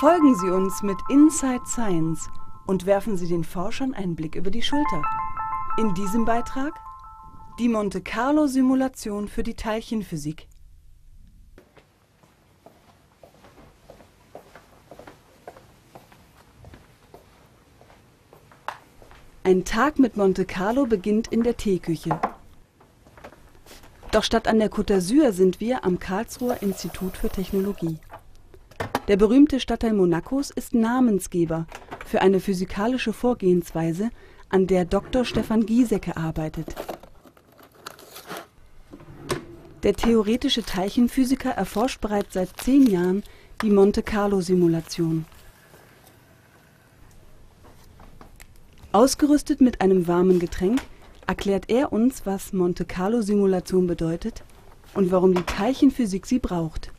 Folgen Sie uns mit Inside Science und werfen Sie den Forschern einen Blick über die Schulter. In diesem Beitrag die Monte Carlo Simulation für die Teilchenphysik. Ein Tag mit Monte Carlo beginnt in der Teeküche. Doch statt an der Côte d'Azur sind wir am Karlsruher Institut für Technologie. Der berühmte Stadtteil Monacos ist Namensgeber für eine physikalische Vorgehensweise, an der Dr. Stefan Giesecke arbeitet. Der theoretische Teilchenphysiker erforscht bereits seit zehn Jahren die Monte-Carlo-Simulation. Ausgerüstet mit einem warmen Getränk erklärt er uns, was Monte-Carlo-Simulation bedeutet und warum die Teilchenphysik sie braucht.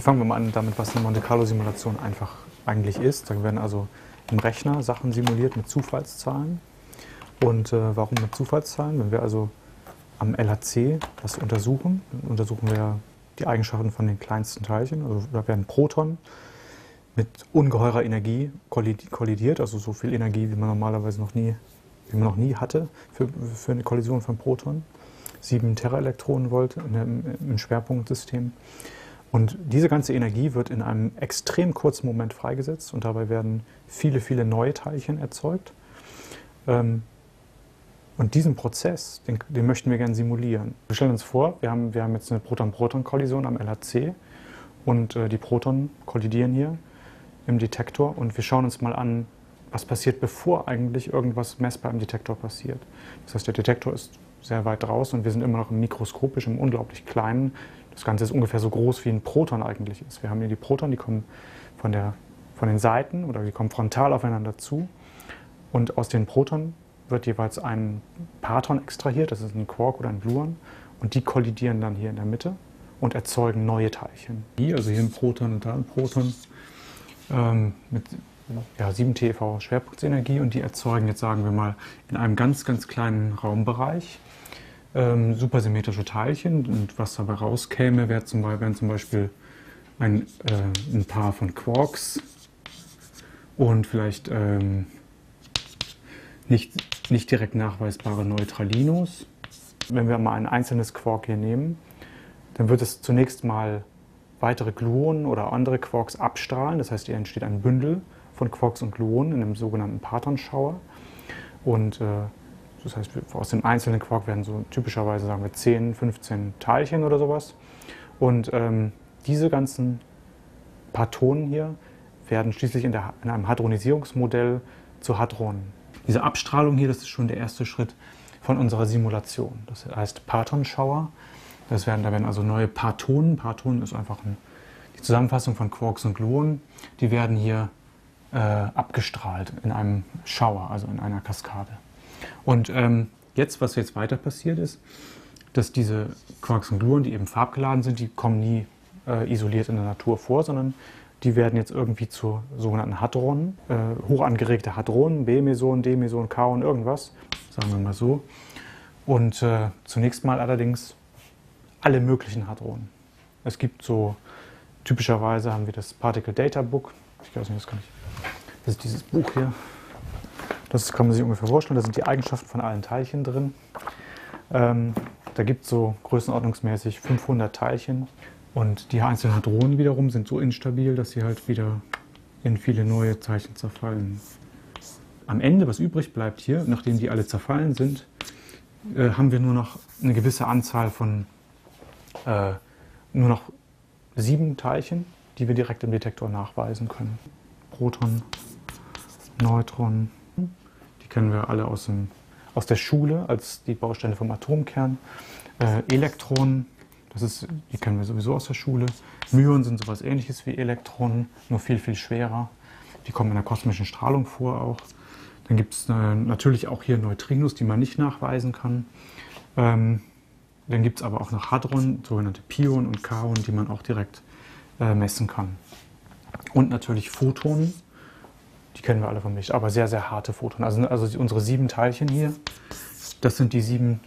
Ich fange mal an damit, was eine Monte Carlo-Simulation einfach eigentlich ist. Da werden also im Rechner Sachen simuliert mit Zufallszahlen. Und äh, warum mit Zufallszahlen? Wenn wir also am LHC was untersuchen, dann untersuchen wir die Eigenschaften von den kleinsten Teilchen. Also da werden Protonen mit ungeheurer Energie kollidiert, also so viel Energie, wie man normalerweise noch nie, wie man noch nie hatte für, für eine Kollision von Protonen. 7 Teraelektronenvolt im Schwerpunktsystem. Und diese ganze Energie wird in einem extrem kurzen Moment freigesetzt und dabei werden viele, viele neue Teilchen erzeugt. Ähm, und diesen Prozess, den, den möchten wir gerne simulieren. Wir stellen uns vor, wir haben, wir haben jetzt eine Proton-Proton-Kollision am LHC und äh, die Protonen kollidieren hier im Detektor und wir schauen uns mal an, was passiert, bevor eigentlich irgendwas messbar im Detektor passiert. Das heißt, der Detektor ist sehr weit draußen und wir sind immer noch im mikroskopisch, im unglaublich kleinen. Das Ganze ist ungefähr so groß, wie ein Proton eigentlich ist. Wir haben hier die Protonen, die kommen von, der, von den Seiten oder die kommen frontal aufeinander zu. Und aus den Protonen wird jeweils ein Parton extrahiert, das ist ein Quark oder ein Gluon. Und die kollidieren dann hier in der Mitte und erzeugen neue Teilchen. Hier, also hier ein Proton und da ein Proton ähm, mit ja, 7 TeV Schwerpunktenergie und die erzeugen jetzt, sagen wir mal, in einem ganz, ganz kleinen Raumbereich ähm, supersymmetrische Teilchen und was dabei rauskäme, wäre zum, wären zum Beispiel ein, äh, ein Paar von Quarks und vielleicht ähm, nicht, nicht direkt nachweisbare Neutralinos. Wenn wir mal ein einzelnes Quark hier nehmen, dann wird es zunächst mal weitere Gluonen oder andere Quarks abstrahlen. Das heißt, hier entsteht ein Bündel von Quarks und Gluonen in einem sogenannten Parternschauer. Und äh, das heißt, aus dem einzelnen Quark werden so typischerweise, sagen wir, 10, 15 Teilchen oder sowas. Und ähm, diese ganzen Partonen hier werden schließlich in, der, in einem Hadronisierungsmodell zu Hadronen. Diese Abstrahlung hier, das ist schon der erste Schritt von unserer Simulation. Das heißt Partonschauer. Das werden, da werden also neue Partonen, Partonen ist einfach ein, die Zusammenfassung von Quarks und Gluonen, die werden hier äh, abgestrahlt in einem Schauer, also in einer Kaskade. Und ähm, jetzt, was jetzt weiter passiert ist, dass diese Quarks und Gluonen, die eben farbgeladen sind, die kommen nie äh, isoliert in der Natur vor, sondern die werden jetzt irgendwie zu sogenannten Hadronen, äh, hoch angeregte Hadronen, B-Meson, D-Meson, K-On, irgendwas, sagen wir mal so. Und äh, zunächst mal allerdings alle möglichen Hadronen. Es gibt so, typischerweise haben wir das Particle Data Book. Ich weiß nicht, das kann ich. Das ist dieses Buch hier. Das kann man sich ungefähr vorstellen. Da sind die Eigenschaften von allen Teilchen drin. Ähm, da gibt es so größenordnungsmäßig 500 Teilchen. Und die einzelnen Hadronen wiederum sind so instabil, dass sie halt wieder in viele neue Teilchen zerfallen. Am Ende, was übrig bleibt hier, nachdem die alle zerfallen sind, äh, haben wir nur noch eine gewisse Anzahl von äh, nur noch sieben Teilchen, die wir direkt im Detektor nachweisen können. Proton, Neutron, kennen wir alle aus, dem, aus der Schule als die Bausteine vom Atomkern. Äh, Elektronen, das ist, die kennen wir sowieso aus der Schule. Myonen sind sowas ähnliches wie Elektronen, nur viel, viel schwerer. Die kommen in der kosmischen Strahlung vor auch. Dann gibt es äh, natürlich auch hier Neutrinos, die man nicht nachweisen kann. Ähm, dann gibt es aber auch noch Hadron, sogenannte Pion und Kaon, die man auch direkt äh, messen kann. Und natürlich Photonen, die kennen wir alle vom Licht, aber sehr, sehr harte Photonen. Also, also unsere sieben Teilchen hier, das sind die sieben,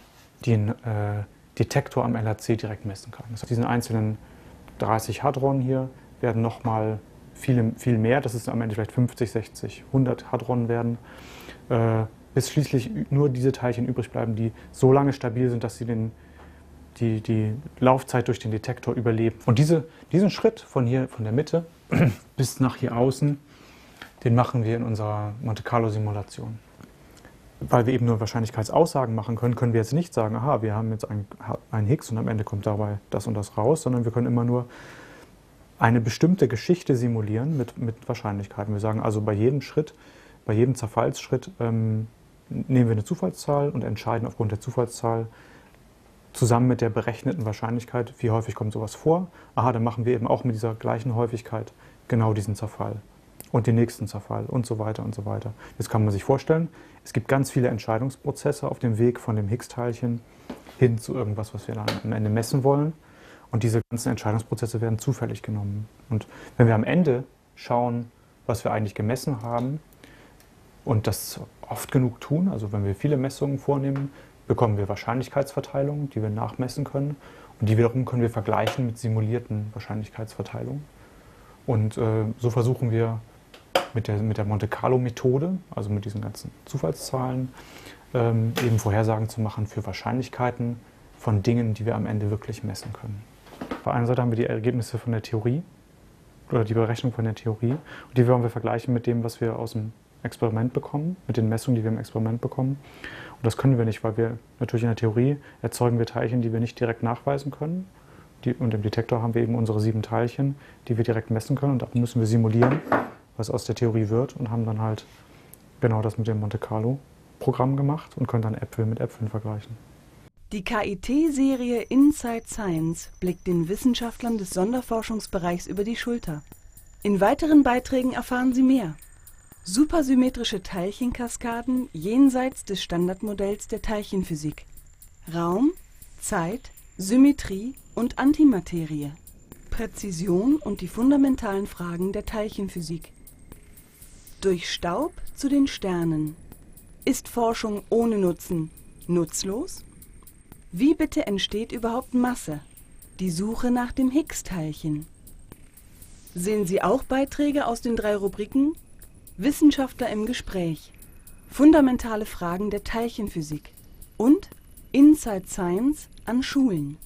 die in, äh, Detektor am LHC direkt messen kann. Das heißt, diesen einzelnen 30 Hadron hier werden nochmal viel, viel mehr, das ist am Ende vielleicht 50, 60, 100 Hadron werden, äh, bis schließlich nur diese Teilchen übrig bleiben, die so lange stabil sind, dass sie den, die, die Laufzeit durch den Detektor überleben. Und diese, diesen Schritt von hier, von der Mitte bis nach hier außen, den machen wir in unserer Monte Carlo Simulation. Weil wir eben nur Wahrscheinlichkeitsaussagen machen können, können wir jetzt nicht sagen, aha, wir haben jetzt einen Higgs und am Ende kommt dabei das und das raus, sondern wir können immer nur eine bestimmte Geschichte simulieren mit, mit Wahrscheinlichkeiten. Wir sagen also bei jedem Schritt, bei jedem Zerfallsschritt ähm, nehmen wir eine Zufallszahl und entscheiden aufgrund der Zufallszahl zusammen mit der berechneten Wahrscheinlichkeit, wie häufig kommt sowas vor. Aha, dann machen wir eben auch mit dieser gleichen Häufigkeit genau diesen Zerfall und den nächsten Zerfall und so weiter und so weiter. Jetzt kann man sich vorstellen, es gibt ganz viele Entscheidungsprozesse auf dem Weg von dem Higgs-Teilchen hin zu irgendwas, was wir dann am Ende messen wollen. Und diese ganzen Entscheidungsprozesse werden zufällig genommen. Und wenn wir am Ende schauen, was wir eigentlich gemessen haben und das oft genug tun, also wenn wir viele Messungen vornehmen, bekommen wir Wahrscheinlichkeitsverteilungen, die wir nachmessen können. Und die wiederum können wir vergleichen mit simulierten Wahrscheinlichkeitsverteilungen. Und äh, so versuchen wir mit der, mit der Monte Carlo-Methode, also mit diesen ganzen Zufallszahlen, ähm, eben Vorhersagen zu machen für Wahrscheinlichkeiten von Dingen, die wir am Ende wirklich messen können. Auf der einen Seite haben wir die Ergebnisse von der Theorie oder die Berechnung von der Theorie und die wollen wir vergleichen mit dem, was wir aus dem Experiment bekommen, mit den Messungen, die wir im Experiment bekommen. Und das können wir nicht, weil wir natürlich in der Theorie erzeugen wir Teilchen, die wir nicht direkt nachweisen können. Die, und im Detektor haben wir eben unsere sieben Teilchen, die wir direkt messen können. Und da müssen wir simulieren, was aus der Theorie wird und haben dann halt genau das mit dem Monte Carlo Programm gemacht und können dann Äpfel mit Äpfeln vergleichen. Die KIT-Serie Inside Science blickt den Wissenschaftlern des Sonderforschungsbereichs über die Schulter. In weiteren Beiträgen erfahren Sie mehr. Supersymmetrische Teilchenkaskaden jenseits des Standardmodells der Teilchenphysik. Raum, Zeit, Symmetrie und Antimaterie. Präzision und die fundamentalen Fragen der Teilchenphysik. Durch Staub zu den Sternen. Ist Forschung ohne Nutzen nutzlos? Wie bitte entsteht überhaupt Masse? Die Suche nach dem Higgs-Teilchen. Sehen Sie auch Beiträge aus den drei Rubriken Wissenschaftler im Gespräch, fundamentale Fragen der Teilchenphysik und Inside Science an Schulen.